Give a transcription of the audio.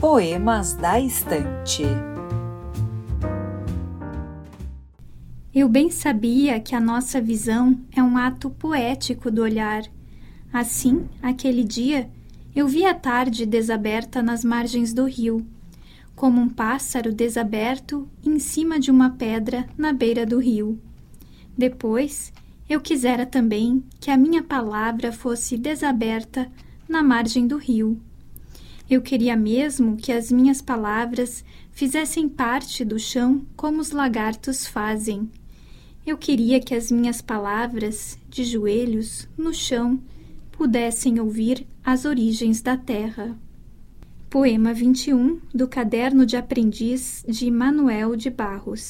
Poemas da Estante Eu bem sabia que a nossa visão é um ato poético do olhar. Assim, aquele dia, eu vi a tarde desaberta nas margens do rio, como um pássaro desaberto em cima de uma pedra na beira do rio. Depois, eu quisera também que a minha palavra fosse desaberta na margem do rio. Eu queria mesmo que as minhas palavras fizessem parte do chão como os lagartos fazem eu queria que as minhas palavras, de joelhos, no chão, pudessem ouvir as origens da terra. Poema 21 do Caderno de Aprendiz de Manuel de Barros